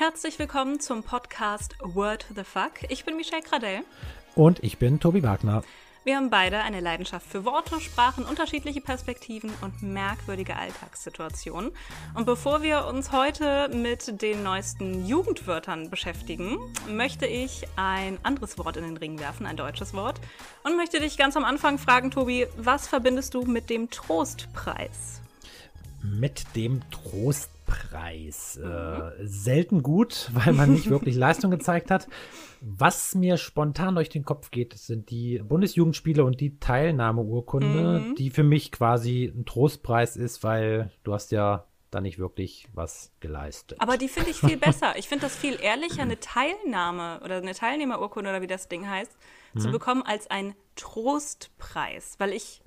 Herzlich willkommen zum Podcast Word the Fuck. Ich bin Michelle Gradell. Und ich bin Tobi Wagner. Wir haben beide eine Leidenschaft für Worte, Sprachen, unterschiedliche Perspektiven und merkwürdige Alltagssituationen. Und bevor wir uns heute mit den neuesten Jugendwörtern beschäftigen, möchte ich ein anderes Wort in den Ring werfen, ein deutsches Wort. Und möchte dich ganz am Anfang fragen, Tobi, was verbindest du mit dem Trostpreis? Mit dem Trostpreis. Preis. Äh, selten gut, weil man nicht wirklich Leistung gezeigt hat. Was mir spontan durch den Kopf geht, sind die Bundesjugendspiele und die Teilnahmeurkunde, mhm. die für mich quasi ein Trostpreis ist, weil du hast ja da nicht wirklich was geleistet. Aber die finde ich viel besser. Ich finde das viel ehrlicher, eine Teilnahme oder eine Teilnehmerurkunde oder wie das Ding heißt, mhm. zu bekommen als ein Trostpreis. Weil ich,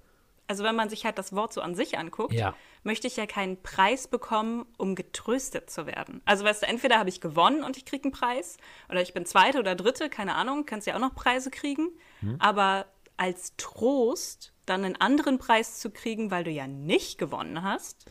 also wenn man sich halt das Wort so an sich anguckt, ja möchte ich ja keinen Preis bekommen, um getröstet zu werden. Also weißt du, entweder habe ich gewonnen und ich kriege einen Preis oder ich bin Zweite oder Dritte, keine Ahnung, kannst ja auch noch Preise kriegen. Hm. Aber als Trost dann einen anderen Preis zu kriegen, weil du ja nicht gewonnen hast,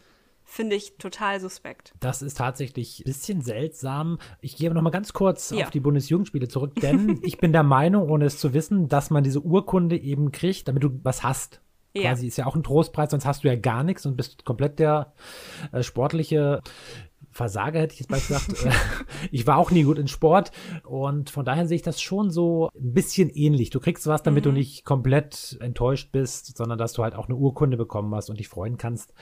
finde ich total suspekt. Das ist tatsächlich ein bisschen seltsam. Ich gehe noch mal ganz kurz ja. auf die Bundesjugendspiele zurück, denn ich bin der Meinung, ohne es zu wissen, dass man diese Urkunde eben kriegt, damit du was hast. Ja. Quasi ist ja auch ein Trostpreis, sonst hast du ja gar nichts und bist komplett der äh, sportliche Versager, hätte ich jetzt mal gesagt. Äh, ich war auch nie gut in Sport und von daher sehe ich das schon so ein bisschen ähnlich. Du kriegst was, damit mhm. du nicht komplett enttäuscht bist, sondern dass du halt auch eine Urkunde bekommen hast und dich freuen kannst.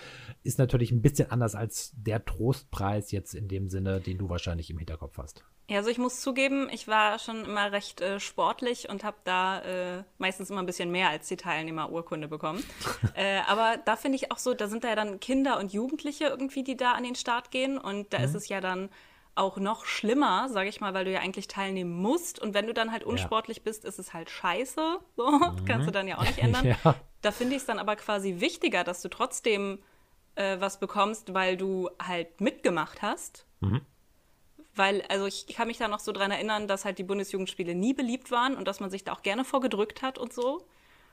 Ist natürlich ein bisschen anders als der Trostpreis jetzt in dem Sinne, den du wahrscheinlich im Hinterkopf hast. Ja, also ich muss zugeben, ich war schon immer recht äh, sportlich und habe da äh, meistens immer ein bisschen mehr als die Teilnehmerurkunde bekommen. äh, aber da finde ich auch so, da sind da ja dann Kinder und Jugendliche irgendwie, die da an den Start gehen und da mhm. ist es ja dann auch noch schlimmer, sage ich mal, weil du ja eigentlich teilnehmen musst und wenn du dann halt unsportlich ja. bist, ist es halt scheiße. So, mhm. kannst du dann ja auch nicht ändern. ja. Da finde ich es dann aber quasi wichtiger, dass du trotzdem äh, was bekommst, weil du halt mitgemacht hast. Mhm weil, also ich kann mich da noch so dran erinnern, dass halt die Bundesjugendspiele nie beliebt waren und dass man sich da auch gerne vorgedrückt hat und so.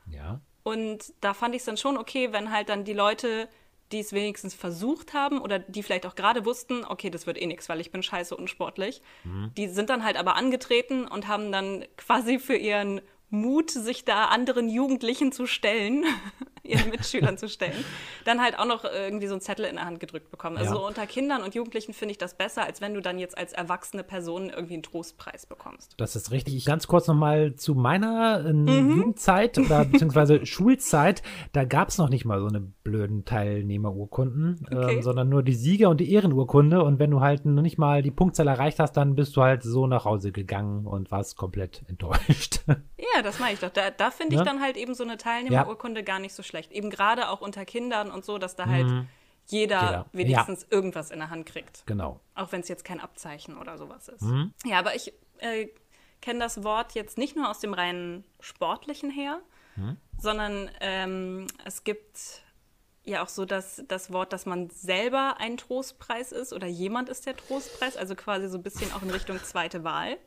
Ja. Und da fand ich es dann schon okay, wenn halt dann die Leute, die es wenigstens versucht haben oder die vielleicht auch gerade wussten, okay, das wird eh nichts, weil ich bin scheiße unsportlich, mhm. die sind dann halt aber angetreten und haben dann quasi für ihren Mut, sich da anderen Jugendlichen zu stellen, ihren Mitschülern zu stellen, dann halt auch noch irgendwie so einen Zettel in der Hand gedrückt bekommen. Also ja. unter Kindern und Jugendlichen finde ich das besser, als wenn du dann jetzt als erwachsene Person irgendwie einen Trostpreis bekommst. Das ist richtig. Ganz kurz nochmal zu meiner äh, mhm. Jugendzeit oder beziehungsweise Schulzeit. Da gab es noch nicht mal so eine blöden Teilnehmerurkunden, okay. äh, sondern nur die Sieger- und die Ehrenurkunde. Und wenn du halt noch nicht mal die Punktzahl erreicht hast, dann bist du halt so nach Hause gegangen und warst komplett enttäuscht. Ja, das mache ich doch. Da, da finde ich ja? dann halt eben so eine Teilnehmerurkunde ja. gar nicht so schlecht schlecht. Eben gerade auch unter Kindern und so, dass da halt mhm. jeder, jeder, wenigstens ja. irgendwas in der Hand kriegt. Genau. Auch wenn es jetzt kein Abzeichen oder sowas ist. Mhm. Ja, aber ich äh, kenne das Wort jetzt nicht nur aus dem reinen Sportlichen her, mhm. sondern ähm, es gibt ja auch so dass das Wort, dass man selber ein Trostpreis ist oder jemand ist der Trostpreis, also quasi so ein bisschen auch in Richtung zweite Wahl.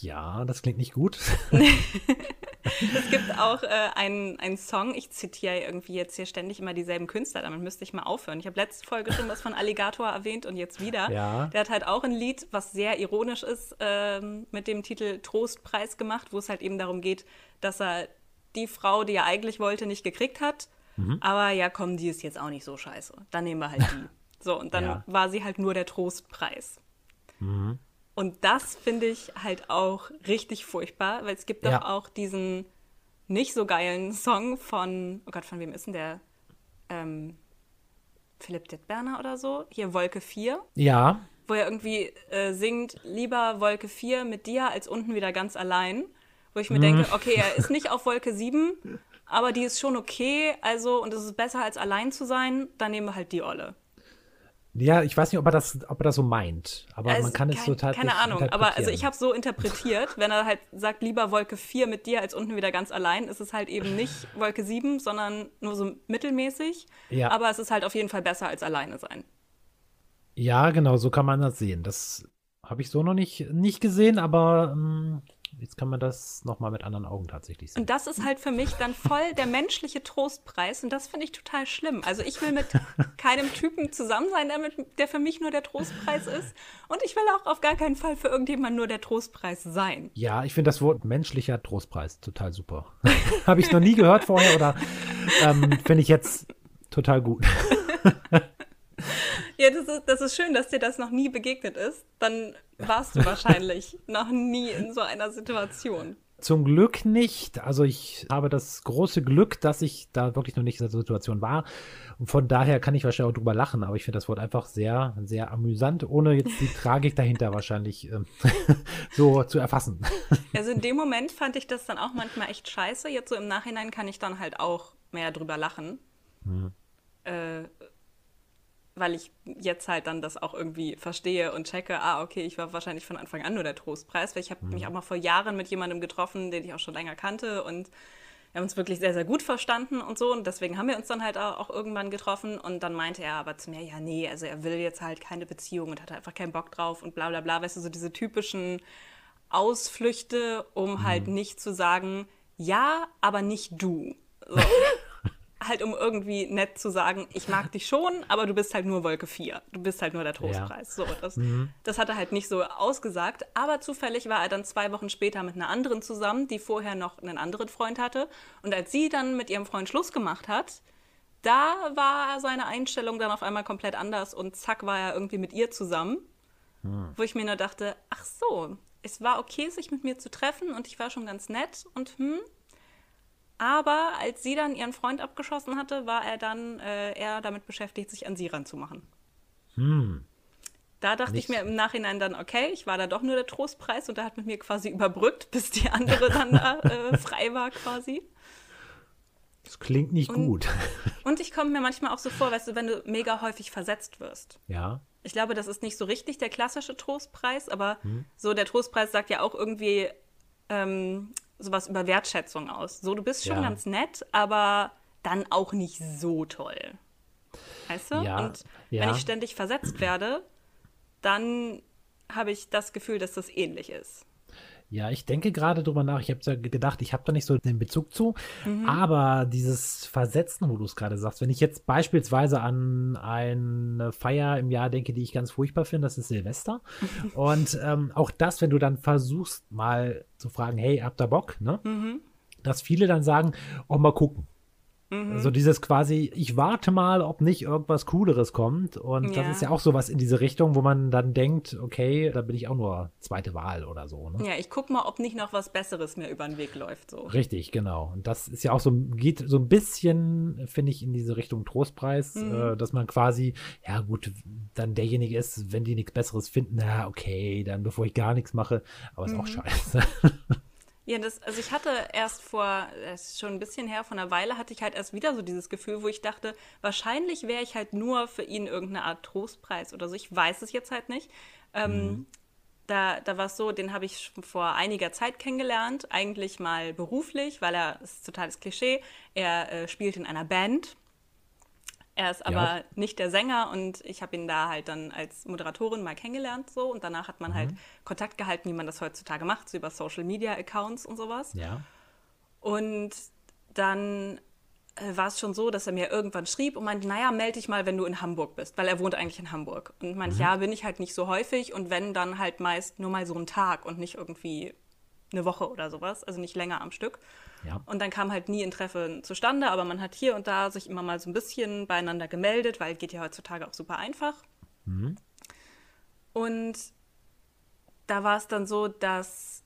Ja, das klingt nicht gut. es gibt auch äh, einen, einen Song, ich zitiere irgendwie jetzt hier ständig immer dieselben Künstler, damit müsste ich mal aufhören. Ich habe letzte Folge schon was von Alligator erwähnt und jetzt wieder. Ja. Der hat halt auch ein Lied, was sehr ironisch ist, ähm, mit dem Titel Trostpreis gemacht, wo es halt eben darum geht, dass er die Frau, die er eigentlich wollte, nicht gekriegt hat. Mhm. Aber ja, komm, die ist jetzt auch nicht so scheiße. Dann nehmen wir halt die. So, und dann ja. war sie halt nur der Trostpreis. Mhm. Und das finde ich halt auch richtig furchtbar, weil es gibt ja. doch auch diesen nicht so geilen Song von, oh Gott, von wem ist denn der? Ähm, Philipp Dittberner oder so? Hier Wolke 4. Ja. Wo er irgendwie äh, singt, lieber Wolke 4 mit dir als unten wieder ganz allein. Wo ich mir mhm. denke, okay, er ist nicht auf Wolke 7, aber die ist schon okay, also, und es ist besser als allein zu sein, dann nehmen wir halt die Olle. Ja, ich weiß nicht, ob er das, ob er das so meint, aber also man kann kein, es tatsächlich. Keine Ahnung, aber also ich habe so interpretiert, wenn er halt sagt, lieber Wolke 4 mit dir als unten wieder ganz allein, ist es halt eben nicht Wolke 7, sondern nur so mittelmäßig. Ja. Aber es ist halt auf jeden Fall besser als alleine sein. Ja, genau, so kann man das sehen. Das habe ich so noch nicht, nicht gesehen, aber ähm, jetzt kann man das nochmal mit anderen Augen tatsächlich sehen. Und das ist halt für mich dann voll der menschliche Trostpreis und das finde ich total schlimm. Also ich will mit keinem Typen zusammen sein, der, mit, der für mich nur der Trostpreis ist und ich will auch auf gar keinen Fall für irgendjemanden nur der Trostpreis sein. Ja, ich finde das Wort menschlicher Trostpreis total super. Habe ich noch nie gehört vorher oder ähm, finde ich jetzt total gut. Ja, das ist, das ist schön, dass dir das noch nie begegnet ist. Dann warst du wahrscheinlich noch nie in so einer Situation. Zum Glück nicht. Also ich habe das große Glück, dass ich da wirklich noch nicht in dieser Situation war. Und von daher kann ich wahrscheinlich auch drüber lachen. Aber ich finde das Wort einfach sehr, sehr amüsant, ohne jetzt die Tragik dahinter wahrscheinlich äh, so zu erfassen. Also in dem Moment fand ich das dann auch manchmal echt scheiße. Jetzt so im Nachhinein kann ich dann halt auch mehr drüber lachen. Hm. Äh, weil ich jetzt halt dann das auch irgendwie verstehe und checke, ah, okay, ich war wahrscheinlich von Anfang an nur der Trostpreis, weil ich habe mhm. mich auch mal vor Jahren mit jemandem getroffen, den ich auch schon länger kannte und wir haben uns wirklich sehr, sehr gut verstanden und so und deswegen haben wir uns dann halt auch irgendwann getroffen und dann meinte er aber zu mir, ja, nee, also er will jetzt halt keine Beziehung und hat einfach keinen Bock drauf und bla bla bla, weißt du, so diese typischen Ausflüchte, um mhm. halt nicht zu sagen, ja, aber nicht du. So. halt um irgendwie nett zu sagen, ich mag dich schon, aber du bist halt nur Wolke 4. Du bist halt nur der Trostpreis. Ja. So, das, mhm. das hat er halt nicht so ausgesagt. Aber zufällig war er dann zwei Wochen später mit einer anderen zusammen, die vorher noch einen anderen Freund hatte. Und als sie dann mit ihrem Freund Schluss gemacht hat, da war seine Einstellung dann auf einmal komplett anders und zack war er irgendwie mit ihr zusammen. Mhm. Wo ich mir nur dachte, ach so, es war okay, sich mit mir zu treffen und ich war schon ganz nett und hm, aber als sie dann ihren Freund abgeschossen hatte, war er dann äh, eher damit beschäftigt, sich an sie ranzumachen. Hm. Da dachte Nicht. ich mir im Nachhinein dann, okay, ich war da doch nur der Trostpreis und er hat mit mir quasi überbrückt, bis die andere dann da äh, frei war quasi. Das klingt nicht und, gut. Und ich komme mir manchmal auch so vor, weißt du, wenn du mega häufig versetzt wirst. Ja. Ich glaube, das ist nicht so richtig der klassische Trostpreis, aber hm. so der Trostpreis sagt ja auch irgendwie, ähm, sowas über Wertschätzung aus. So, du bist schon ja. ganz nett, aber dann auch nicht so toll. Weißt du? Ja, Und ja. wenn ich ständig versetzt werde, dann habe ich das Gefühl, dass das ähnlich ist. Ja, ich denke gerade drüber nach. Ich habe ja gedacht, ich habe da nicht so den Bezug zu. Mhm. Aber dieses Versetzen, wo du es gerade sagst, wenn ich jetzt beispielsweise an eine Feier im Jahr denke, die ich ganz furchtbar finde, das ist Silvester. Und ähm, auch das, wenn du dann versuchst, mal zu fragen, hey, habt ihr Bock? Ne? Mhm. Dass viele dann sagen, oh, mal gucken. Mhm. Also dieses quasi, ich warte mal, ob nicht irgendwas Cooleres kommt. Und ja. das ist ja auch sowas in diese Richtung, wo man dann denkt, okay, da bin ich auch nur zweite Wahl oder so. Ne? Ja, ich guck mal, ob nicht noch was Besseres mir über den Weg läuft. So. Richtig, genau. Und das ist ja auch so, geht so ein bisschen, finde ich, in diese Richtung Trostpreis, mhm. äh, dass man quasi, ja gut, dann derjenige ist, wenn die nichts Besseres finden, na okay, dann bevor ich gar nichts mache, aber ist mhm. auch scheiße. Ja, das, also ich hatte erst vor, das ist schon ein bisschen her, von einer Weile hatte ich halt erst wieder so dieses Gefühl, wo ich dachte, wahrscheinlich wäre ich halt nur für ihn irgendeine Art Trostpreis oder so. Ich weiß es jetzt halt nicht. Ähm, mhm. Da, da war es so, den habe ich vor einiger Zeit kennengelernt, eigentlich mal beruflich, weil er, das ist totales Klischee, er äh, spielt in einer Band er ist aber ja. nicht der Sänger und ich habe ihn da halt dann als Moderatorin mal kennengelernt so und danach hat man mhm. halt Kontakt gehalten, wie man das heutzutage macht, so über Social Media Accounts und sowas. Ja. Und dann äh, war es schon so, dass er mir irgendwann schrieb und meinte, naja, melde dich mal, wenn du in Hamburg bist, weil er wohnt eigentlich in Hamburg. Und meinte, mhm. ja, bin ich halt nicht so häufig und wenn, dann halt meist nur mal so einen Tag und nicht irgendwie eine Woche oder sowas, also nicht länger am Stück. Ja. Und dann kam halt nie ein Treffen zustande, aber man hat hier und da sich immer mal so ein bisschen beieinander gemeldet, weil geht ja heutzutage auch super einfach. Mhm. Und da war es dann so, dass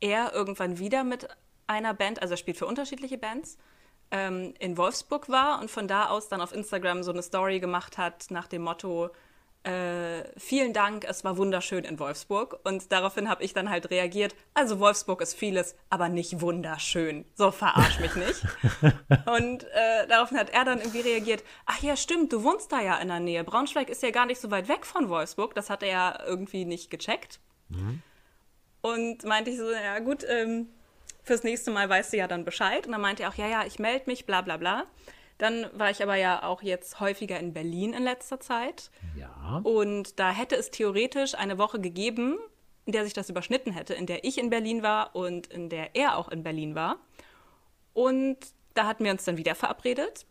er irgendwann wieder mit einer Band, also er spielt für unterschiedliche Bands, ähm, in Wolfsburg war und von da aus dann auf Instagram so eine Story gemacht hat nach dem Motto, äh, vielen Dank, es war wunderschön in Wolfsburg. Und daraufhin habe ich dann halt reagiert, also Wolfsburg ist vieles, aber nicht wunderschön. So verarsch mich nicht. und äh, daraufhin hat er dann irgendwie reagiert, ach ja, stimmt, du wohnst da ja in der Nähe. Braunschweig ist ja gar nicht so weit weg von Wolfsburg. Das hat er ja irgendwie nicht gecheckt. Mhm. Und meinte ich so, ja gut, ähm, fürs nächste Mal weißt du ja dann Bescheid. Und dann meinte er auch, ja, ja, ich melde mich, bla bla bla. Dann war ich aber ja auch jetzt häufiger in Berlin in letzter Zeit. Ja. Und da hätte es theoretisch eine Woche gegeben, in der sich das überschnitten hätte, in der ich in Berlin war und in der er auch in Berlin war. Und da hatten wir uns dann wieder verabredet.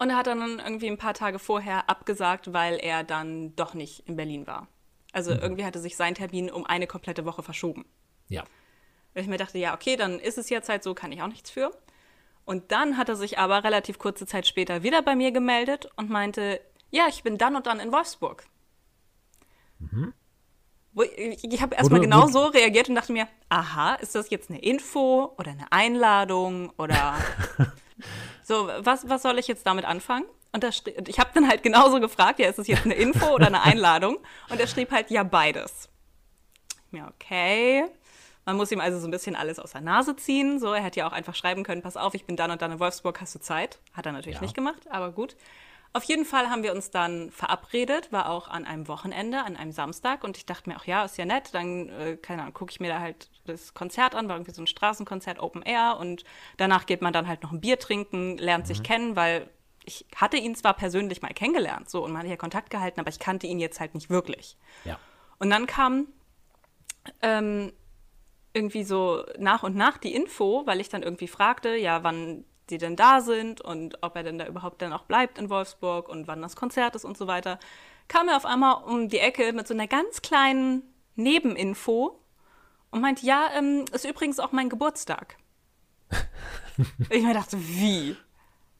Und er hat dann irgendwie ein paar Tage vorher abgesagt, weil er dann doch nicht in Berlin war. Also mhm. irgendwie hatte sich sein Termin um eine komplette Woche verschoben. Ja. Und ich mir dachte, ja, okay, dann ist es jetzt halt so, kann ich auch nichts für. Und dann hat er sich aber relativ kurze Zeit später wieder bei mir gemeldet und meinte, ja, ich bin dann und dann in Wolfsburg. Mhm. Ich habe erstmal genau so reagiert und dachte mir, aha, ist das jetzt eine Info oder eine Einladung oder so, was, was soll ich jetzt damit anfangen? Und ich habe dann halt genauso gefragt, ja, ist das jetzt eine Info oder eine Einladung? Und er schrieb halt, ja, beides. Ja, okay. Man muss ihm also so ein bisschen alles aus der Nase ziehen. So, er hätte ja auch einfach schreiben können, pass auf, ich bin dann und dann in Wolfsburg, hast du Zeit? Hat er natürlich ja. nicht gemacht, aber gut. Auf jeden Fall haben wir uns dann verabredet, war auch an einem Wochenende, an einem Samstag. Und ich dachte mir, ach ja, ist ja nett. Dann, äh, keine Ahnung, gucke ich mir da halt das Konzert an, war irgendwie so ein Straßenkonzert, Open Air. Und danach geht man dann halt noch ein Bier trinken, lernt mhm. sich kennen, weil ich hatte ihn zwar persönlich mal kennengelernt, so und man hat ja Kontakt gehalten, aber ich kannte ihn jetzt halt nicht wirklich. Ja. Und dann kam ähm, irgendwie so nach und nach die Info, weil ich dann irgendwie fragte, ja, wann die denn da sind und ob er denn da überhaupt dann auch bleibt in Wolfsburg und wann das Konzert ist und so weiter, kam er auf einmal um die Ecke mit so einer ganz kleinen Nebeninfo und meinte, ja, ähm, ist übrigens auch mein Geburtstag. ich mir dachte, wie?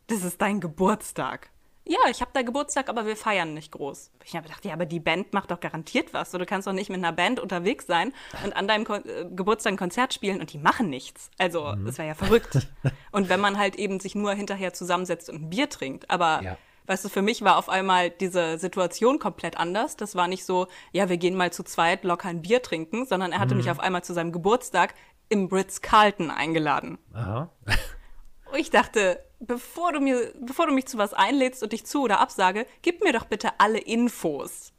Das ist dein Geburtstag ja, ich habe da Geburtstag, aber wir feiern nicht groß. Ich habe gedacht, ja, aber die Band macht doch garantiert was. du kannst doch nicht mit einer Band unterwegs sein und an deinem Ko äh, Geburtstag ein Konzert spielen und die machen nichts. Also, mhm. das wäre ja verrückt. und wenn man halt eben sich nur hinterher zusammensetzt und ein Bier trinkt. Aber, ja. weißt du, für mich war auf einmal diese Situation komplett anders. Das war nicht so, ja, wir gehen mal zu zweit locker ein Bier trinken, sondern er hatte mhm. mich auf einmal zu seinem Geburtstag im Ritz-Carlton eingeladen. Aha. Und ich dachte, bevor du, mir, bevor du mich zu was einlädst und dich zu oder absage, gib mir doch bitte alle Infos.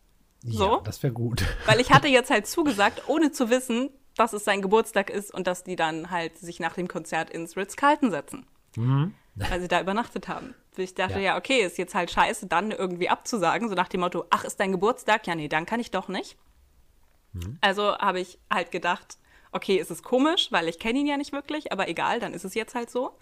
So? Ja, das wäre gut. Weil ich hatte jetzt halt zugesagt, ohne zu wissen, dass es sein Geburtstag ist und dass die dann halt sich nach dem Konzert ins Ritz-Carlton setzen. Mhm. Weil sie da übernachtet haben. Ich dachte, ja. ja, okay, ist jetzt halt scheiße, dann irgendwie abzusagen, so nach dem Motto, ach, ist dein Geburtstag? Ja, nee, dann kann ich doch nicht. Mhm. Also habe ich halt gedacht, okay, ist es komisch, weil ich kenne ihn ja nicht wirklich, aber egal, dann ist es jetzt halt so.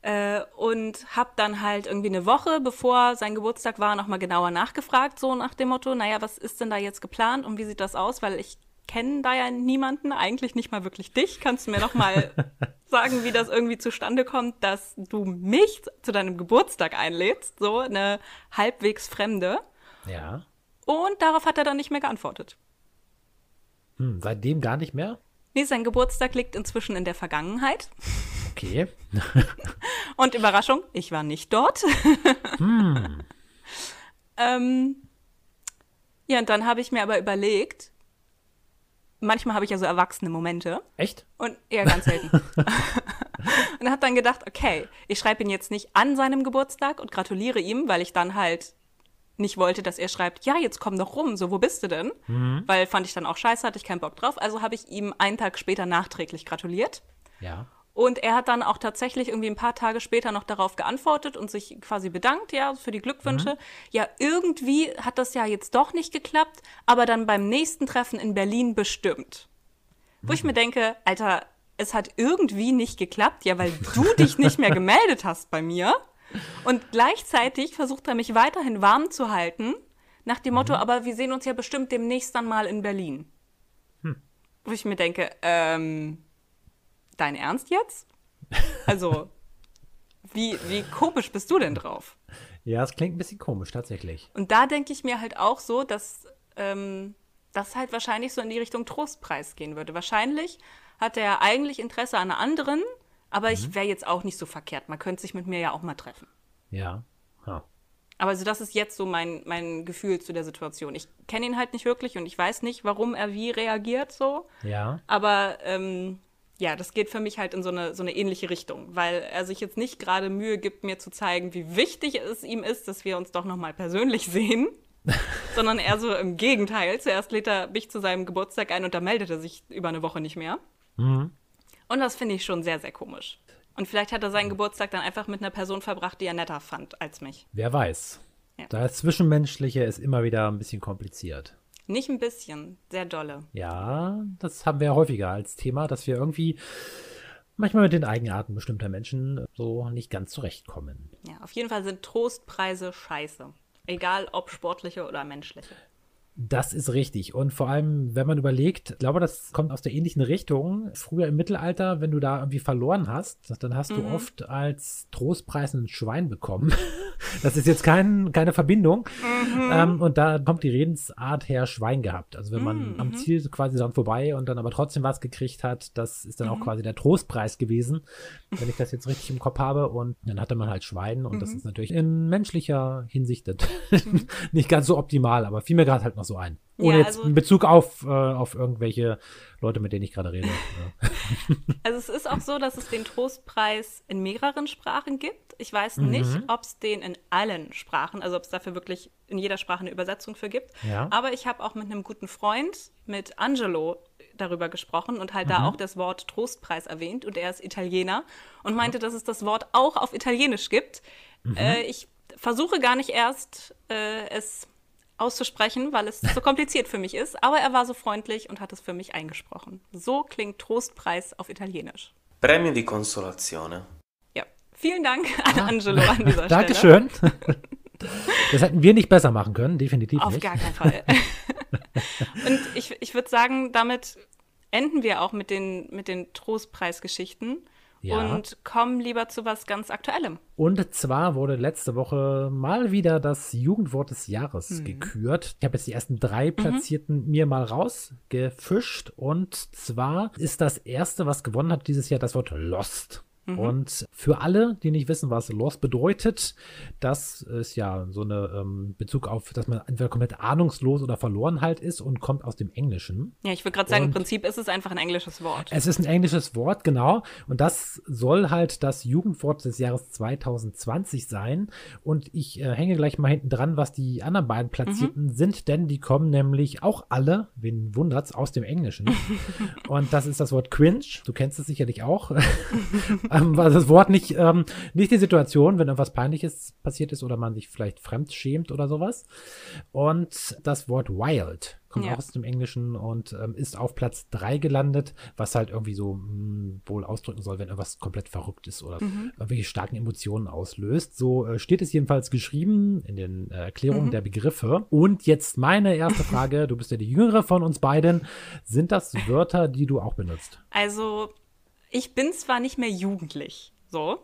Äh, und habe dann halt irgendwie eine Woche, bevor sein Geburtstag war, nochmal genauer nachgefragt, so nach dem Motto, naja, was ist denn da jetzt geplant und wie sieht das aus? Weil ich kenne da ja niemanden, eigentlich nicht mal wirklich dich. Kannst du mir nochmal sagen, wie das irgendwie zustande kommt, dass du mich zu deinem Geburtstag einlädst, so eine halbwegs Fremde? Ja. Und darauf hat er dann nicht mehr geantwortet. Hm, seitdem gar nicht mehr? Nee, sein Geburtstag liegt inzwischen in der Vergangenheit. Okay. Und Überraschung, ich war nicht dort. hm. ähm, ja, und dann habe ich mir aber überlegt, manchmal habe ich ja so erwachsene Momente. Echt? Und ja, ganz selten. und habe dann gedacht, okay, ich schreibe ihn jetzt nicht an seinem Geburtstag und gratuliere ihm, weil ich dann halt nicht wollte, dass er schreibt, ja, jetzt komm doch rum, so, wo bist du denn? Mhm. Weil fand ich dann auch scheiße, hatte ich keinen Bock drauf. Also habe ich ihm einen Tag später nachträglich gratuliert. Ja. Und er hat dann auch tatsächlich irgendwie ein paar Tage später noch darauf geantwortet und sich quasi bedankt, ja, für die Glückwünsche. Mhm. Ja, irgendwie hat das ja jetzt doch nicht geklappt, aber dann beim nächsten Treffen in Berlin bestimmt. Mhm. Wo ich mhm. mir denke, Alter, es hat irgendwie nicht geklappt, ja, weil du dich nicht mehr gemeldet hast bei mir. Und gleichzeitig versucht er mich weiterhin warm zu halten, nach dem Motto, mhm. aber wir sehen uns ja bestimmt demnächst dann mal in Berlin. Hm. Wo ich mir denke, ähm, dein Ernst jetzt? Also, wie, wie komisch bist du denn drauf? Ja, es klingt ein bisschen komisch, tatsächlich. Und da denke ich mir halt auch so, dass ähm, das halt wahrscheinlich so in die Richtung Trostpreis gehen würde. Wahrscheinlich hat er eigentlich Interesse an einer anderen, aber mhm. ich wäre jetzt auch nicht so verkehrt. Man könnte sich mit mir ja auch mal treffen. Ja. Ha. Aber also das ist jetzt so mein, mein Gefühl zu der Situation. Ich kenne ihn halt nicht wirklich und ich weiß nicht, warum er wie reagiert so. Ja. Aber ähm, ja, das geht für mich halt in so eine, so eine ähnliche Richtung, weil er sich jetzt nicht gerade Mühe gibt, mir zu zeigen, wie wichtig es ihm ist, dass wir uns doch nochmal persönlich sehen, sondern eher so im Gegenteil. Zuerst lädt er mich zu seinem Geburtstag ein und da meldet er sich über eine Woche nicht mehr. Mhm. Und das finde ich schon sehr, sehr komisch. Und vielleicht hat er seinen Geburtstag dann einfach mit einer Person verbracht, die er netter fand als mich. Wer weiß. Ja. Das Zwischenmenschliche ist immer wieder ein bisschen kompliziert. Nicht ein bisschen, sehr dolle. Ja, das haben wir häufiger als Thema, dass wir irgendwie manchmal mit den Eigenarten bestimmter Menschen so nicht ganz zurechtkommen. Ja, auf jeden Fall sind Trostpreise scheiße. Egal ob sportliche oder menschliche. Das ist richtig. Und vor allem, wenn man überlegt, ich glaube, das kommt aus der ähnlichen Richtung. Früher im Mittelalter, wenn du da irgendwie verloren hast, dann hast mhm. du oft als Trostpreis ein Schwein bekommen. das ist jetzt kein, keine Verbindung. Mhm. Ähm, und da kommt die Redensart her Schwein gehabt. Also wenn man mhm. am Ziel quasi dran vorbei und dann aber trotzdem was gekriegt hat, das ist dann auch mhm. quasi der Trostpreis gewesen, wenn ich das jetzt richtig im Kopf habe. Und dann hatte man halt Schwein und das mhm. ist natürlich in menschlicher Hinsicht mhm. nicht ganz so optimal, aber fiel mir gerade halt noch so ein. Ohne ja, also, jetzt in Bezug auf, äh, auf irgendwelche Leute, mit denen ich gerade rede. also es ist auch so, dass es den Trostpreis in mehreren Sprachen gibt. Ich weiß mhm. nicht, ob es den in allen Sprachen, also ob es dafür wirklich in jeder Sprache eine Übersetzung für gibt. Ja. Aber ich habe auch mit einem guten Freund, mit Angelo, darüber gesprochen und halt mhm. da auch das Wort Trostpreis erwähnt. Und er ist Italiener und meinte, dass es das Wort auch auf Italienisch gibt. Mhm. Äh, ich versuche gar nicht erst, äh, es auszusprechen, weil es so kompliziert für mich ist. Aber er war so freundlich und hat es für mich eingesprochen. So klingt Trostpreis auf Italienisch. Premio di Consolazione. Ja, vielen Dank an ah. Angelo an dieser Stelle. Dankeschön. Das hätten wir nicht besser machen können, definitiv Auf nicht. gar keinen Fall. und ich, ich würde sagen, damit enden wir auch mit den, mit den Trostpreisgeschichten ja. und kommen lieber zu was ganz Aktuellem. Und zwar wurde letzte Woche mal wieder das Jugendwort des Jahres mhm. gekürt. Ich habe jetzt die ersten drei mhm. Platzierten mhm. mir mal rausgefischt. Und zwar ist das erste, was gewonnen hat dieses Jahr, das Wort Lost. Mhm. Und für alle, die nicht wissen, was Lost bedeutet, das ist ja so eine ähm, Bezug auf, dass man entweder komplett ahnungslos oder verloren halt ist und kommt aus dem Englischen. Ja, ich würde gerade sagen, und im Prinzip ist es einfach ein englisches Wort. Es ist ein englisches Wort, genau. Und das soll halt das Jugendwort des Jahres 2020 sein. Und ich äh, hänge gleich mal hinten dran, was die anderen beiden Platzierten mhm. sind, denn die kommen nämlich auch alle, wen wundert's, aus dem Englischen. und das ist das Wort cringe. Du kennst es sicherlich auch. ähm, war das Wort nicht, ähm, nicht die Situation, wenn irgendwas Peinliches passiert ist oder man sich vielleicht fremd schämt oder sowas. Und das Wort wild kommt ja. auch aus dem Englischen und ähm, ist auf Platz 3 gelandet, was halt irgendwie so mh, hm, wohl ausdrücken soll, wenn irgendwas komplett verrückt ist oder mhm. irgendwelche starken Emotionen auslöst. So äh, steht es jedenfalls geschrieben in den äh, Erklärungen mhm. der Begriffe. Und jetzt meine erste Frage, du bist ja die jüngere von uns beiden. Sind das Wörter, die du auch benutzt? Also ich bin zwar nicht mehr jugendlich, so.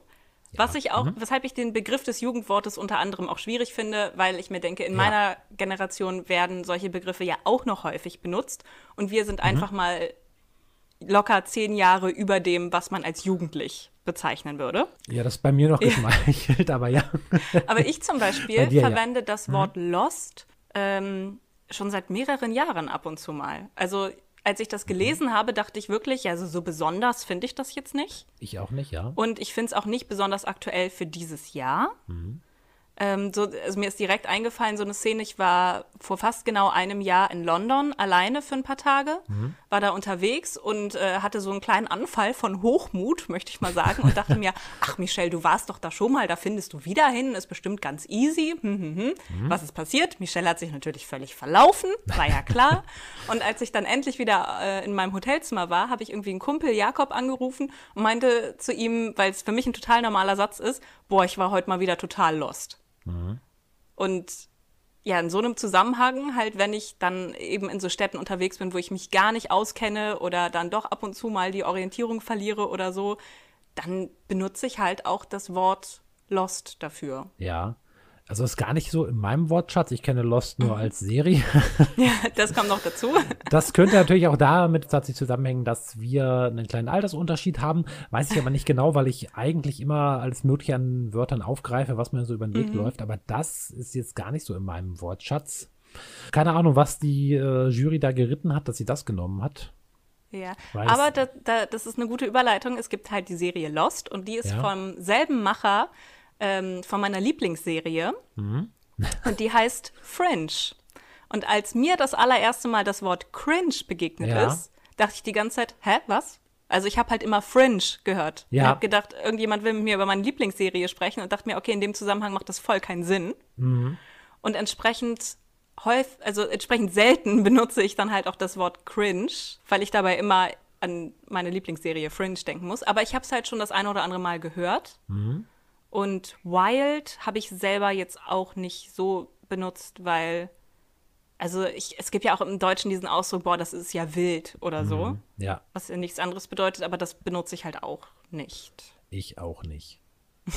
Ja. Was ich auch, mhm. weshalb ich den Begriff des Jugendwortes unter anderem auch schwierig finde, weil ich mir denke, in ja. meiner Generation werden solche Begriffe ja auch noch häufig benutzt und wir sind mhm. einfach mal locker zehn Jahre über dem, was man als jugendlich bezeichnen würde. Ja, das ist bei mir noch geschmeichelt, aber ja. aber ich zum Beispiel dir, verwende ja. das Wort mhm. Lost ähm, schon seit mehreren Jahren ab und zu mal. Also als ich das gelesen habe, dachte ich wirklich, also so besonders finde ich das jetzt nicht. Ich auch nicht, ja. Und ich finde es auch nicht besonders aktuell für dieses Jahr. Mhm. Ähm, so, also mir ist direkt eingefallen, so eine Szene, ich war vor fast genau einem Jahr in London alleine für ein paar Tage, mhm. war da unterwegs und äh, hatte so einen kleinen Anfall von Hochmut, möchte ich mal sagen, und dachte mir, ach Michelle, du warst doch da schon mal, da findest du wieder hin, ist bestimmt ganz easy. Hm, hm, hm. Mhm. Was ist passiert? Michelle hat sich natürlich völlig verlaufen, war ja klar. und als ich dann endlich wieder äh, in meinem Hotelzimmer war, habe ich irgendwie einen Kumpel Jakob angerufen und meinte zu ihm, weil es für mich ein total normaler Satz ist, boah, ich war heute mal wieder total lost. Mhm. Und ja, in so einem Zusammenhang, halt, wenn ich dann eben in so Städten unterwegs bin, wo ich mich gar nicht auskenne oder dann doch ab und zu mal die Orientierung verliere oder so, dann benutze ich halt auch das Wort Lost dafür. Ja. Also ist gar nicht so in meinem Wortschatz. Ich kenne Lost nur mhm. als Serie. Ja, das kommt noch dazu. Das könnte natürlich auch damit tatsächlich zusammenhängen, dass wir einen kleinen Altersunterschied haben. Weiß ich aber nicht genau, weil ich eigentlich immer alles Mögliche an Wörtern aufgreife, was mir so über den Weg mhm. läuft. Aber das ist jetzt gar nicht so in meinem Wortschatz. Keine Ahnung, was die äh, Jury da geritten hat, dass sie das genommen hat. Ja, Weiß. aber da, da, das ist eine gute Überleitung. Es gibt halt die Serie Lost und die ist ja. vom selben Macher ähm, von meiner Lieblingsserie. Mhm. und die heißt Fringe. Und als mir das allererste Mal das Wort cringe begegnet ja. ist, dachte ich die ganze Zeit, hä, was? Also ich habe halt immer Fringe gehört. Ja. Ich habe gedacht, irgendjemand will mit mir über meine Lieblingsserie sprechen und dachte mir, okay, in dem Zusammenhang macht das voll keinen Sinn. Mhm. Und entsprechend häufig, also entsprechend selten benutze ich dann halt auch das Wort cringe, weil ich dabei immer an meine Lieblingsserie Fringe denken muss. Aber ich habe es halt schon das eine oder andere Mal gehört. Mhm. Und Wild habe ich selber jetzt auch nicht so benutzt, weil, also ich, es gibt ja auch im Deutschen diesen Ausdruck, boah, das ist ja wild oder so. Mhm. Ja. Was ja nichts anderes bedeutet, aber das benutze ich halt auch nicht. Ich auch nicht.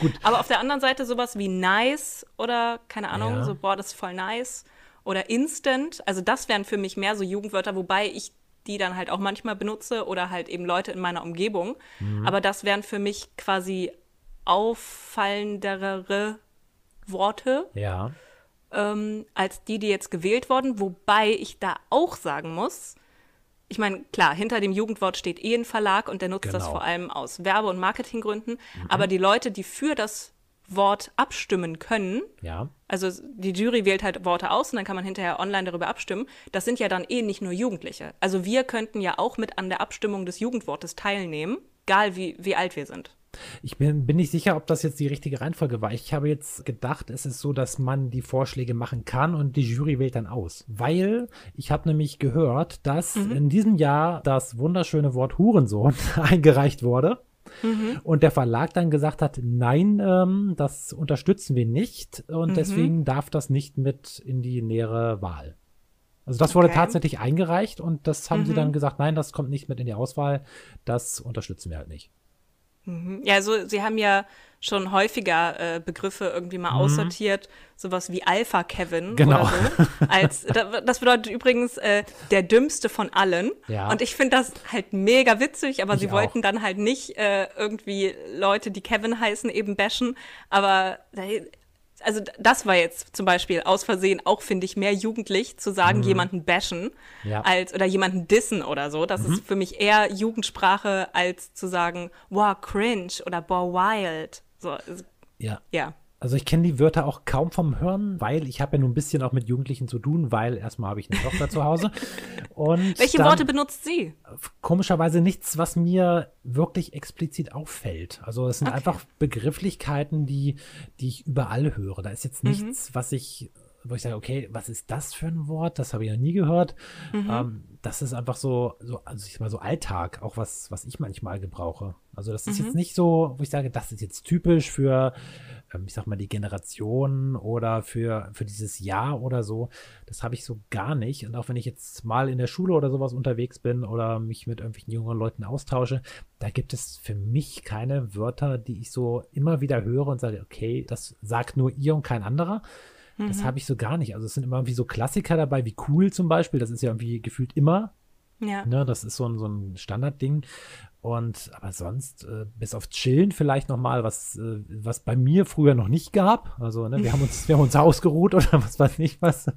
Gut. Aber auf der anderen Seite sowas wie nice oder keine Ahnung, ja. so boah, das ist voll nice oder instant, also das wären für mich mehr so Jugendwörter, wobei ich die dann halt auch manchmal benutze oder halt eben Leute in meiner Umgebung. Mhm. Aber das wären für mich quasi auffallendere Worte. Ja. Ähm, als die, die jetzt gewählt wurden, wobei ich da auch sagen muss, ich meine, klar, hinter dem Jugendwort steht eh ein Verlag und der nutzt genau. das vor allem aus Werbe- und Marketinggründen. Mhm. Aber die Leute, die für das Wort abstimmen können, ja. also die Jury wählt halt Worte aus und dann kann man hinterher online darüber abstimmen, das sind ja dann eh nicht nur Jugendliche. Also wir könnten ja auch mit an der Abstimmung des Jugendwortes teilnehmen, egal wie, wie alt wir sind. Ich bin, bin nicht sicher, ob das jetzt die richtige Reihenfolge war. Ich habe jetzt gedacht, es ist so, dass man die Vorschläge machen kann und die Jury wählt dann aus. Weil ich habe nämlich gehört, dass mhm. in diesem Jahr das wunderschöne Wort Hurensohn eingereicht wurde. Mhm. Und der Verlag dann gesagt hat, nein, ähm, das unterstützen wir nicht und mhm. deswegen darf das nicht mit in die nähere Wahl. Also das wurde okay. tatsächlich eingereicht und das haben sie dann mhm. gesagt, nein, das kommt nicht mit in die Auswahl, das unterstützen wir halt nicht. Mhm. Ja, also sie haben ja schon häufiger äh, Begriffe irgendwie mal mhm. aussortiert, sowas wie Alpha Kevin genau. oder so. Als, das bedeutet übrigens äh, der dümmste von allen. Ja. Und ich finde das halt mega witzig, aber ich sie wollten dann halt nicht äh, irgendwie Leute, die Kevin heißen, eben bashen. Aber also das war jetzt zum Beispiel aus Versehen auch, finde ich, mehr jugendlich zu sagen, mhm. jemanden bashen ja. als oder jemanden dissen oder so. Das mhm. ist für mich eher Jugendsprache, als zu sagen, wow, cringe oder boah, wild. So, ja. Ja. Also ich kenne die Wörter auch kaum vom Hören, weil ich habe ja nur ein bisschen auch mit Jugendlichen zu tun, weil erstmal habe ich eine Tochter zu Hause. Und Welche dann, Worte benutzt sie? Komischerweise nichts, was mir wirklich explizit auffällt. Also es sind okay. einfach Begrifflichkeiten, die, die ich überall höre. Da ist jetzt mhm. nichts, mhm. was ich wo ich sage, okay, was ist das für ein Wort? Das habe ich noch nie gehört. Mhm. Ähm, das ist einfach so, so, also ich sag mal so Alltag, auch was, was ich manchmal gebrauche. Also das ist mhm. jetzt nicht so, wo ich sage, das ist jetzt typisch für, ich sag mal, die Generation oder für, für dieses Jahr oder so. Das habe ich so gar nicht. Und auch wenn ich jetzt mal in der Schule oder sowas unterwegs bin oder mich mit irgendwelchen jungen Leuten austausche, da gibt es für mich keine Wörter, die ich so immer wieder höre und sage, okay, das sagt nur ihr und kein anderer. Das mhm. habe ich so gar nicht. Also es sind immer irgendwie so Klassiker dabei, wie cool zum Beispiel. Das ist ja irgendwie gefühlt immer. Ja. Ne, das ist so ein, so ein Standardding. Und aber sonst, äh, bis auf Chillen vielleicht nochmal, was, äh, was bei mir früher noch nicht gab. Also, ne, wir haben uns, wir haben uns ausgeruht oder was weiß ich was.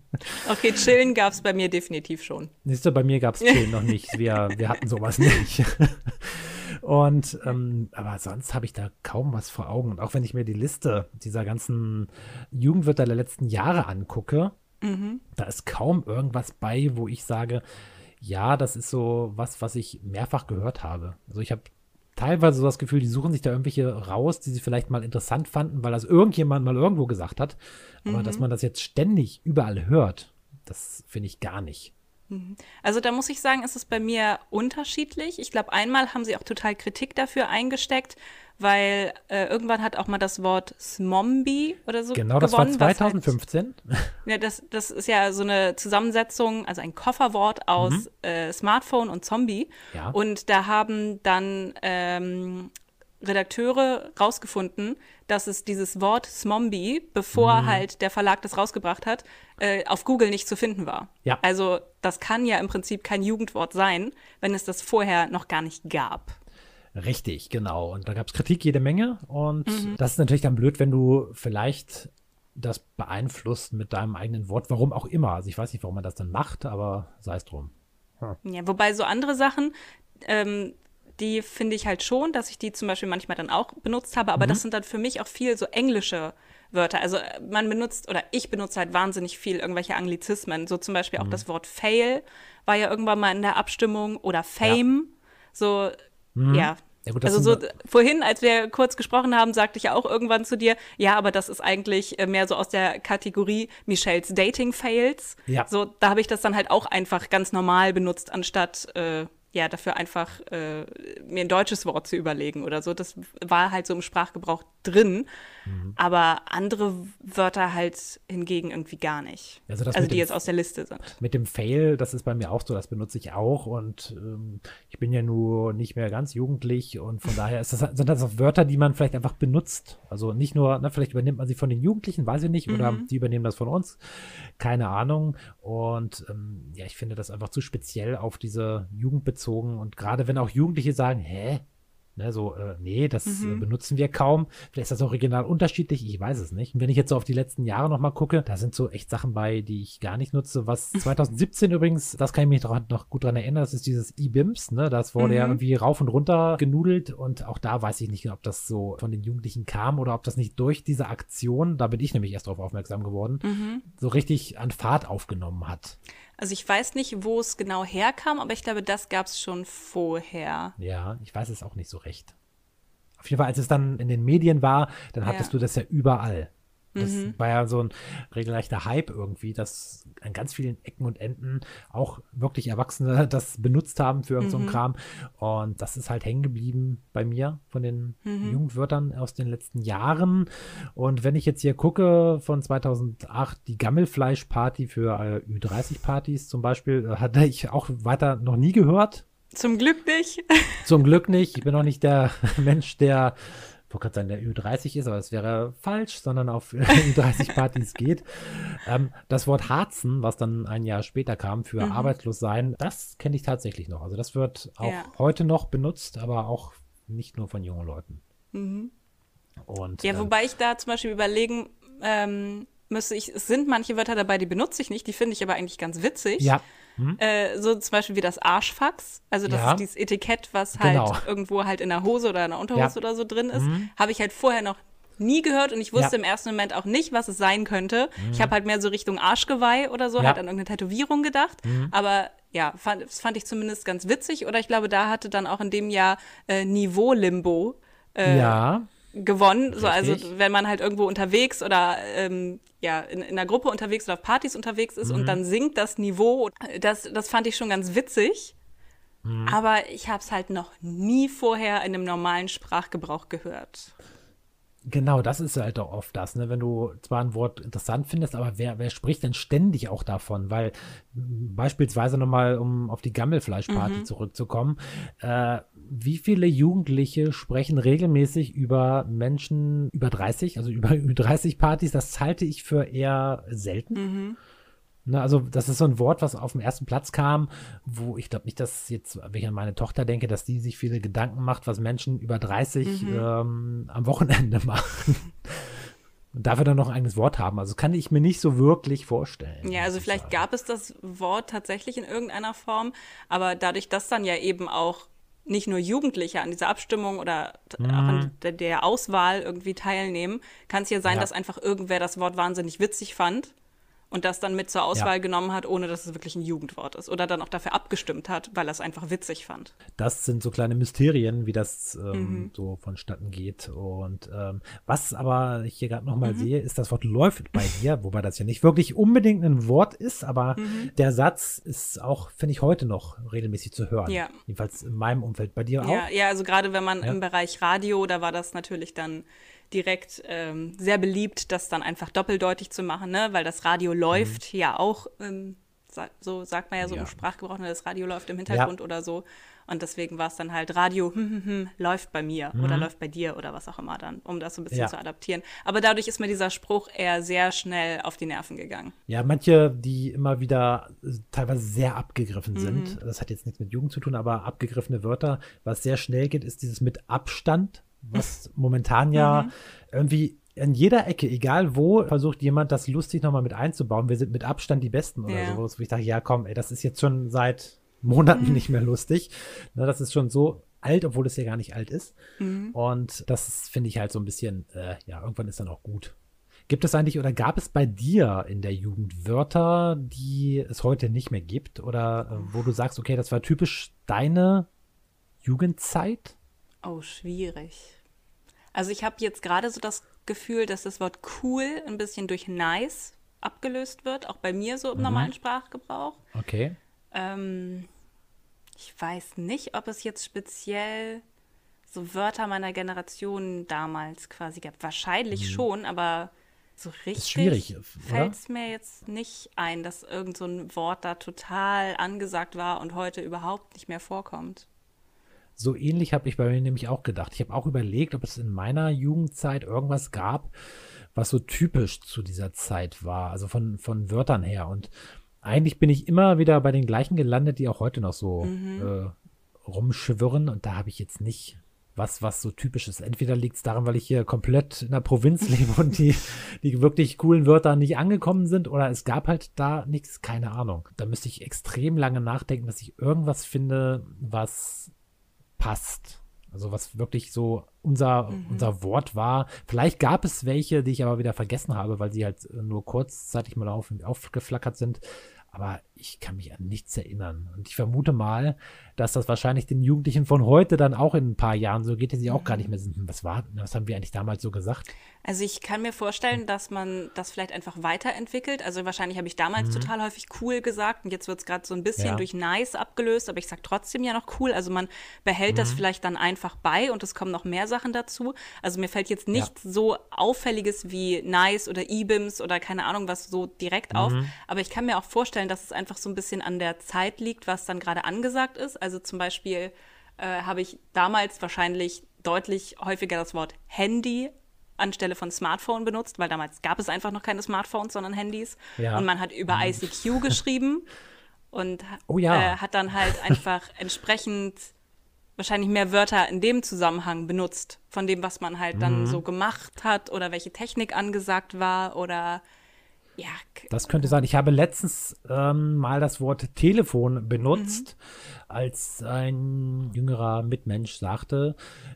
Okay, Chillen gab es bei mir definitiv schon. Siehst du, bei mir gab es Chillen noch nicht. Wir, wir hatten sowas nicht. Und ähm, aber sonst habe ich da kaum was vor Augen. Und auch wenn ich mir die Liste dieser ganzen Jugendwörter der letzten Jahre angucke, mhm. da ist kaum irgendwas bei, wo ich sage, ja, das ist so was, was ich mehrfach gehört habe. Also ich habe teilweise so das Gefühl, die suchen sich da irgendwelche raus, die sie vielleicht mal interessant fanden, weil das irgendjemand mal irgendwo gesagt hat. Aber mhm. dass man das jetzt ständig überall hört, das finde ich gar nicht. Mhm. Also da muss ich sagen, ist es bei mir unterschiedlich. Ich glaube, einmal haben sie auch total Kritik dafür eingesteckt, weil äh, irgendwann hat auch mal das Wort Smombie oder so Genau, das gewonnen, war 2015. Halt, ja, das, das ist ja so eine Zusammensetzung, also ein Kofferwort aus mhm. äh, Smartphone und Zombie. Ja. Und da haben dann ähm, Redakteure rausgefunden, dass es dieses Wort Smombie, bevor mhm. halt der Verlag das rausgebracht hat, äh, auf Google nicht zu finden war. Ja. Also das kann ja im Prinzip kein Jugendwort sein, wenn es das vorher noch gar nicht gab. Richtig, genau. Und da gab es Kritik jede Menge. Und mhm. das ist natürlich dann blöd, wenn du vielleicht das beeinflusst mit deinem eigenen Wort, warum auch immer. Also ich weiß nicht, warum man das dann macht, aber sei es drum. Hm. Ja, wobei so andere Sachen, ähm, die finde ich halt schon, dass ich die zum Beispiel manchmal dann auch benutzt habe, aber mhm. das sind dann für mich auch viel so englische Wörter. Also äh, man benutzt oder ich benutze halt wahnsinnig viel irgendwelche Anglizismen. So zum Beispiel auch mhm. das Wort Fail war ja irgendwann mal in der Abstimmung oder Fame. Ja. So, mhm. ja. Ja, gut, also so vorhin, als wir kurz gesprochen haben, sagte ich ja auch irgendwann zu dir, ja, aber das ist eigentlich äh, mehr so aus der Kategorie Michelles Dating Fails. Ja. So, da habe ich das dann halt auch einfach ganz normal benutzt, anstatt äh, ja, dafür einfach äh, mir ein deutsches Wort zu überlegen oder so. Das war halt so im Sprachgebrauch drin. Mhm. Aber andere Wörter halt hingegen irgendwie gar nicht. Also, also die dem, jetzt aus der Liste sind. Mit dem Fail, das ist bei mir auch so, das benutze ich auch. Und ähm, ich bin ja nur nicht mehr ganz jugendlich und von daher ist das, sind das auch Wörter, die man vielleicht einfach benutzt. Also nicht nur, na, vielleicht übernimmt man sie von den Jugendlichen, weiß ich nicht, oder mhm. die übernehmen das von uns. Keine Ahnung. Und ähm, ja, ich finde das einfach zu speziell auf diese Jugend bezogen. Und gerade wenn auch Jugendliche sagen, hä? Ne, so, äh, nee, das äh, mhm. benutzen wir kaum. Vielleicht ist das original unterschiedlich, ich weiß es nicht. Und wenn ich jetzt so auf die letzten Jahre nochmal gucke, da sind so echt Sachen bei, die ich gar nicht nutze. Was 2017 übrigens, das kann ich mich noch, noch gut dran erinnern, das ist dieses E-Bims, ne? Das wurde mhm. ja irgendwie rauf und runter genudelt und auch da weiß ich nicht, ob das so von den Jugendlichen kam oder ob das nicht durch diese Aktion, da bin ich nämlich erst darauf aufmerksam geworden, mhm. so richtig an Fahrt aufgenommen hat. Also ich weiß nicht, wo es genau herkam, aber ich glaube, das gab es schon vorher. Ja, ich weiß es auch nicht so recht. Auf jeden Fall, als es dann in den Medien war, dann hattest ja. du das ja überall. Das mhm. war ja so ein regelrechter Hype irgendwie, dass an ganz vielen Ecken und Enden auch wirklich Erwachsene das benutzt haben für irgendeinen mhm. so Kram. Und das ist halt hängen geblieben bei mir von den mhm. Jugendwörtern aus den letzten Jahren. Und wenn ich jetzt hier gucke von 2008, die Gammelfleischparty für äh, Ü30-Partys zum Beispiel, äh, hatte ich auch weiter noch nie gehört. Zum Glück nicht. Zum Glück nicht. Ich bin auch nicht der Mensch, der wollte gerade sagen, der Ü30 ist, aber das wäre falsch, sondern auf Ü30-Partys geht. Ähm, das Wort Harzen, was dann ein Jahr später kam für mhm. arbeitslos sein, das kenne ich tatsächlich noch. Also das wird auch ja. heute noch benutzt, aber auch nicht nur von jungen Leuten. Mhm. Und, ja, ähm, wobei ich da zum Beispiel überlegen ähm, müsste, ich, es sind manche Wörter dabei, die benutze ich nicht, die finde ich aber eigentlich ganz witzig. Ja. Hm? Äh, so zum Beispiel wie das Arschfax. Also das ja. ist dieses Etikett, was halt genau. irgendwo halt in der Hose oder in der Unterhose ja. oder so drin ist. Mhm. Habe ich halt vorher noch nie gehört und ich wusste ja. im ersten Moment auch nicht, was es sein könnte. Mhm. Ich habe halt mehr so Richtung Arschgeweih oder so, halt an irgendeine Tätowierung gedacht. Mhm. Aber ja, fand, das fand ich zumindest ganz witzig. Oder ich glaube, da hatte dann auch in dem Jahr äh, Niveau-Limbo. Äh, ja gewonnen. So, also wenn man halt irgendwo unterwegs oder ähm, ja, in, in einer Gruppe unterwegs oder auf Partys unterwegs ist mhm. und dann sinkt das Niveau, das, das fand ich schon ganz witzig. Mhm. Aber ich habe es halt noch nie vorher in einem normalen Sprachgebrauch gehört. Genau, das ist halt auch oft das, ne? wenn du zwar ein Wort interessant findest, aber wer, wer spricht denn ständig auch davon? Weil beispielsweise nochmal, um auf die Gammelfleischparty mhm. zurückzukommen, äh, wie viele Jugendliche sprechen regelmäßig über Menschen über 30, also über, über 30 Partys? Das halte ich für eher selten. Mhm. Ne, also das ist so ein Wort, was auf den ersten Platz kam, wo ich glaube nicht, dass jetzt, wenn ich an meine Tochter denke, dass die sich viele Gedanken macht, was Menschen über 30 mhm. ähm, am Wochenende machen. Und dafür dann noch ein eigenes Wort haben. Also kann ich mir nicht so wirklich vorstellen. Ja, also vielleicht gab es das Wort tatsächlich in irgendeiner Form, aber dadurch, dass dann ja eben auch nicht nur Jugendliche an dieser Abstimmung oder mhm. auch an der, Auswahl irgendwie teilnehmen, kann es ja sein, ja. dass einfach irgendwer das Wort wahnsinnig witzig fand und das dann mit zur Auswahl ja. genommen hat, ohne dass es wirklich ein Jugendwort ist. Oder dann auch dafür abgestimmt hat, weil er es einfach witzig fand. Das sind so kleine Mysterien, wie das ähm, mhm. so vonstatten geht. Und ähm, was aber ich hier gerade nochmal mhm. sehe, ist das Wort läuft bei dir, wobei das ja nicht wirklich unbedingt ein Wort ist, aber mhm. der Satz ist auch, finde ich, heute noch regelmäßig zu hören. Ja. Jedenfalls in meinem Umfeld. Bei dir auch? Ja, ja also gerade wenn man ja. im Bereich Radio, da war das natürlich dann direkt ähm, sehr beliebt, das dann einfach doppeldeutig zu machen, ne? weil das Radio läuft mhm. ja auch, ähm, so sagt man ja so ja. im Sprachgebrauch, ne? das Radio läuft im Hintergrund ja. oder so. Und deswegen war es dann halt Radio hm, hm, hm, läuft bei mir mhm. oder läuft bei dir oder was auch immer dann, um das so ein bisschen ja. zu adaptieren. Aber dadurch ist mir dieser Spruch eher sehr schnell auf die Nerven gegangen. Ja, manche, die immer wieder äh, teilweise sehr abgegriffen mhm. sind. Das hat jetzt nichts mit Jugend zu tun, aber abgegriffene Wörter. Was sehr schnell geht, ist dieses mit Abstand was momentan ja mhm. irgendwie in jeder Ecke, egal wo, versucht jemand das lustig nochmal mit einzubauen. Wir sind mit Abstand die Besten oder ja. sowas. Wo ich dachte, ja komm, ey, das ist jetzt schon seit Monaten mhm. nicht mehr lustig. Ne, das ist schon so alt, obwohl es ja gar nicht alt ist. Mhm. Und das finde ich halt so ein bisschen, äh, ja, irgendwann ist dann auch gut. Gibt es eigentlich oder gab es bei dir in der Jugend Wörter, die es heute nicht mehr gibt? Oder äh, wo du sagst, okay, das war typisch deine Jugendzeit? Oh, schwierig. Also ich habe jetzt gerade so das Gefühl, dass das Wort cool ein bisschen durch nice abgelöst wird, auch bei mir so im mhm. normalen Sprachgebrauch. Okay. Ähm, ich weiß nicht, ob es jetzt speziell so Wörter meiner Generation damals quasi gab. Wahrscheinlich mhm. schon, aber so richtig fällt es mir jetzt nicht ein, dass irgend so ein Wort da total angesagt war und heute überhaupt nicht mehr vorkommt. So ähnlich habe ich bei mir nämlich auch gedacht. Ich habe auch überlegt, ob es in meiner Jugendzeit irgendwas gab, was so typisch zu dieser Zeit war, also von, von Wörtern her. Und eigentlich bin ich immer wieder bei den gleichen gelandet, die auch heute noch so mhm. äh, rumschwirren. Und da habe ich jetzt nicht was, was so typisch ist. Entweder liegt es daran, weil ich hier komplett in der Provinz lebe und die, die wirklich coolen Wörter nicht angekommen sind, oder es gab halt da nichts, keine Ahnung. Da müsste ich extrem lange nachdenken, dass ich irgendwas finde, was passt. Also was wirklich so unser, mhm. unser Wort war. Vielleicht gab es welche, die ich aber wieder vergessen habe, weil sie halt nur kurzzeitig mal auf, aufgeflackert sind. Aber ich kann mich an nichts erinnern. Und ich vermute mal, dass das wahrscheinlich den Jugendlichen von heute dann auch in ein paar Jahren so geht, die sie auch gar nicht mehr sind. Was war, was haben wir eigentlich damals so gesagt? Also ich kann mir vorstellen, dass man das vielleicht einfach weiterentwickelt. Also wahrscheinlich habe ich damals mhm. total häufig cool gesagt und jetzt wird es gerade so ein bisschen ja. durch nice abgelöst, aber ich sage trotzdem ja noch cool. Also man behält mhm. das vielleicht dann einfach bei und es kommen noch mehr Sachen dazu. Also mir fällt jetzt nichts ja. so auffälliges wie nice oder E-Bims oder keine Ahnung was so direkt mhm. auf. Aber ich kann mir auch vorstellen, dass es einfach so ein bisschen an der Zeit liegt, was dann gerade angesagt ist. Also zum Beispiel äh, habe ich damals wahrscheinlich deutlich häufiger das Wort Handy anstelle von Smartphone benutzt, weil damals gab es einfach noch keine Smartphones, sondern Handys. Ja. Und man hat über mhm. ICQ geschrieben und oh ja. äh, hat dann halt einfach entsprechend wahrscheinlich mehr Wörter in dem Zusammenhang benutzt, von dem, was man halt dann mhm. so gemacht hat oder welche Technik angesagt war oder ja. Das könnte sein. Ich habe letztens ähm, mal das Wort Telefon benutzt, mhm. als ein jüngerer Mitmensch sagte,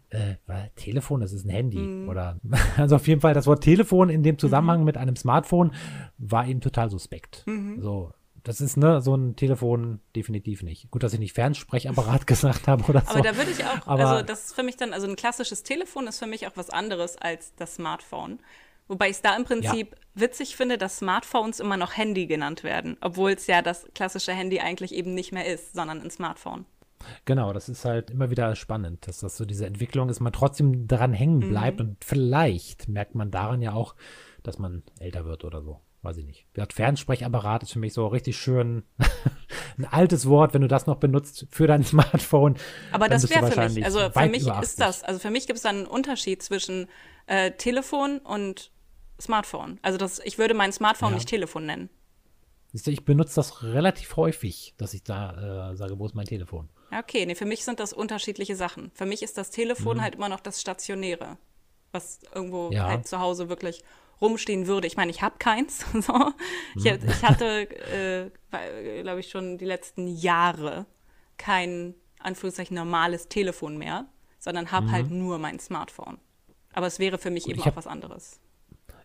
äh, Telefon, das ist ein Handy. Mhm. Oder also auf jeden Fall das Wort Telefon in dem Zusammenhang mhm. mit einem Smartphone war ihm total suspekt. Mhm. So. Das ist ne, so ein Telefon definitiv nicht. Gut, dass ich nicht Fernsprechapparat gesagt habe oder so. Aber da würde ich auch, Aber also das ist für mich dann, also ein klassisches Telefon ist für mich auch was anderes als das Smartphone. Wobei ich es da im Prinzip ja. witzig finde, dass Smartphones immer noch Handy genannt werden, obwohl es ja das klassische Handy eigentlich eben nicht mehr ist, sondern ein Smartphone. Genau, das ist halt immer wieder spannend, dass das so diese Entwicklung ist, man trotzdem dran hängen mhm. bleibt mhm. und vielleicht merkt man daran ja auch, dass man älter wird oder so. Weiß ich nicht. Der Fernsprechapparat ist für mich so richtig schön ein altes Wort, wenn du das noch benutzt für dein Smartphone. Aber das wäre für mich, also für mich ist das, also für mich gibt es dann einen Unterschied zwischen äh, Telefon und Smartphone. Also das, ich würde mein Smartphone ja. nicht Telefon nennen. Ich benutze das relativ häufig, dass ich da äh, sage, wo ist mein Telefon? Okay, nee, für mich sind das unterschiedliche Sachen. Für mich ist das Telefon mhm. halt immer noch das Stationäre, was irgendwo ja. halt zu Hause wirklich rumstehen würde. Ich meine, ich habe keins. so. mhm. ich, ich, hatte, äh, glaube ich, schon die letzten Jahre kein, Anführungszeichen, normales Telefon mehr, sondern habe halt mhm. halt nur mein Smartphone. Aber es wäre für mich Gut, eben auch was anderes.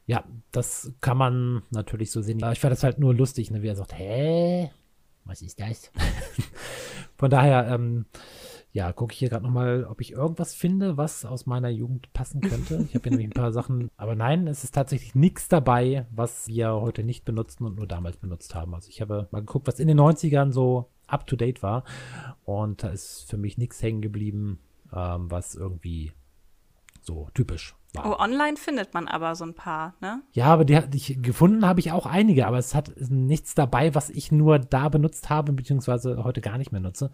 Ja, das kann man natürlich so sehen. Ich fand das halt nur lustig, ne, wie er sagt, hä? Was ist das? Von daher, ähm, ja, gucke ich hier gerade nochmal, ob ich irgendwas finde, was aus meiner Jugend passen könnte. Ich habe hier nämlich ein paar Sachen, aber nein, es ist tatsächlich nichts dabei, was wir heute nicht benutzen und nur damals benutzt haben. Also ich habe mal geguckt, was in den 90ern so up to date war und da ist für mich nichts hängen geblieben, ähm, was irgendwie so typisch war. Oh, online findet man aber so ein paar, ne? Ja, aber die, die gefunden habe ich auch einige, aber es hat nichts dabei, was ich nur da benutzt habe, beziehungsweise heute gar nicht mehr nutze.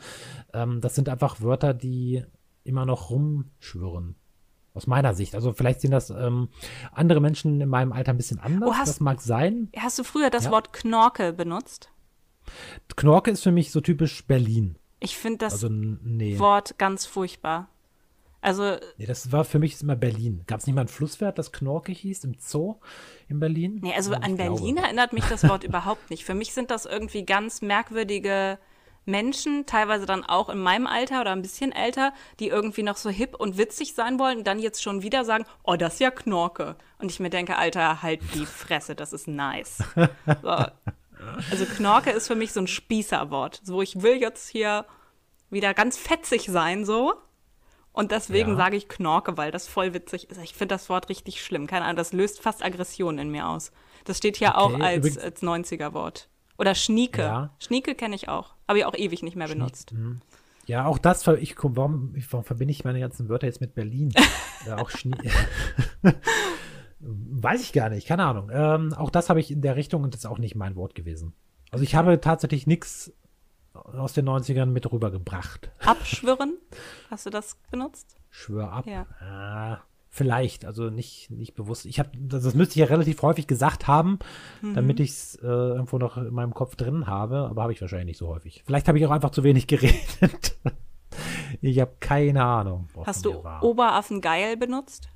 Ähm, das sind einfach Wörter, die immer noch rumschwirren. Aus meiner Sicht. Also vielleicht sehen das ähm, andere Menschen in meinem Alter ein bisschen anders. Oh, hast, das mag sein. Hast du früher das ja? Wort Knorke benutzt? Knorke ist für mich so typisch Berlin. Ich finde das also, nee. Wort ganz furchtbar. Also. Nee, das war für mich immer Berlin. Gab es nicht mal ein Flusswert, das Knorke hieß, im Zoo in Berlin? Nee, also an Berlin glaube. erinnert mich das Wort überhaupt nicht. Für mich sind das irgendwie ganz merkwürdige Menschen, teilweise dann auch in meinem Alter oder ein bisschen älter, die irgendwie noch so hip und witzig sein wollen und dann jetzt schon wieder sagen, oh, das ist ja Knorke. Und ich mir denke, Alter, halt die Fresse, das ist nice. So. Also Knorke ist für mich so ein Spießerwort. So, ich will jetzt hier wieder ganz fetzig sein, so Und deswegen ja. sage ich Knorke, weil das voll witzig ist. Ich finde das Wort richtig schlimm. Keine Ahnung, das löst fast Aggression in mir aus. Das steht hier okay, auch als, als 90er-Wort. Oder Schnieke. Ja. Schnieke kenne ich auch. Habe ich auch ewig nicht mehr Schnie benutzt. Mh. Ja, auch das, ich, warum, warum verbinde ich meine ganzen Wörter jetzt mit Berlin? ja, auch Schnie Weiß ich gar nicht, keine Ahnung. Ähm, auch das habe ich in der Richtung und das ist auch nicht mein Wort gewesen. Also ich habe tatsächlich nichts aus den 90ern mit rübergebracht. Abschwören? Hast du das benutzt? Schwör ab? Ja. Ah, vielleicht, also nicht, nicht bewusst. Ich habe, das, das, müsste ich ja relativ häufig gesagt haben, mhm. damit ich es äh, irgendwo noch in meinem Kopf drin habe, aber habe ich wahrscheinlich nicht so häufig. Vielleicht habe ich auch einfach zu wenig geredet. ich habe keine Ahnung. Hast du Oberaffengeil benutzt?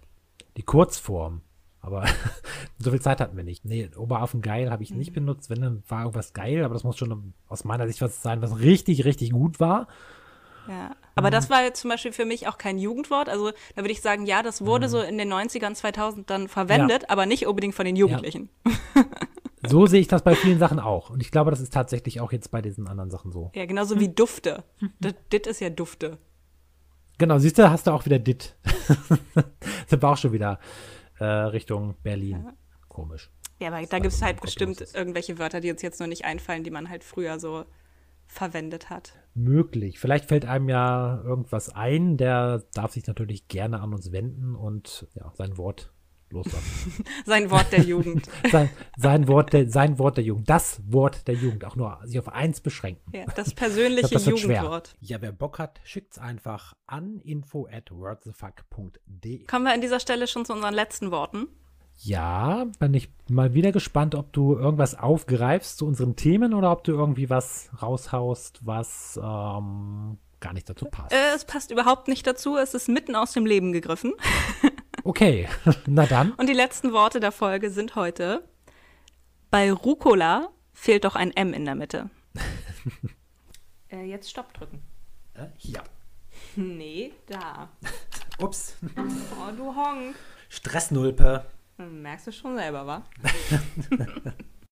Die Kurzform. Aber so viel Zeit hatten wir nicht. Nee, Oberaffen geil habe ich nicht mhm. benutzt. Wenn, dann war irgendwas geil, aber das muss schon aus meiner Sicht was sein, was richtig, richtig gut war. Ja, aber mhm. das war jetzt zum Beispiel für mich auch kein Jugendwort. Also da würde ich sagen, ja, das wurde mhm. so in den 90ern, 2000 dann verwendet, ja. aber nicht unbedingt von den Jugendlichen. Ja. So sehe ich das bei vielen Sachen auch. Und ich glaube, das ist tatsächlich auch jetzt bei diesen anderen Sachen so. Ja, genauso wie Dufte. Dit ist ja Dufte. Genau, siehst du, hast du auch wieder Dit. das war auch schon wieder äh, Richtung Berlin. Ja. Komisch. Ja, aber da gibt es halt bestimmt irgendwelche Wörter, die uns jetzt noch nicht einfallen, die man halt früher so verwendet hat. Möglich. Vielleicht fällt einem ja irgendwas ein, der darf sich natürlich gerne an uns wenden und ja, sein Wort loslassen. sein Wort der Jugend. sein, sein, Wort der, sein Wort der Jugend. Das Wort der Jugend. Auch nur sich auf eins beschränken. Ja, das persönliche glaub, das Jugendwort. Ja, wer Bock hat, schickt es einfach an info at wordthefuck.de. Kommen wir an dieser Stelle schon zu unseren letzten Worten. Ja, bin ich mal wieder gespannt, ob du irgendwas aufgreifst zu unseren Themen oder ob du irgendwie was raushaust, was ähm, gar nicht dazu passt. Äh, es passt überhaupt nicht dazu. Es ist mitten aus dem Leben gegriffen. Okay, na dann. Und die letzten Worte der Folge sind heute: Bei Rucola fehlt doch ein M in der Mitte. äh, jetzt Stopp drücken. Äh, hier. Nee, da. Ups. Oh, du Honk. Stressnulpe. Merkst du schon selber, wa?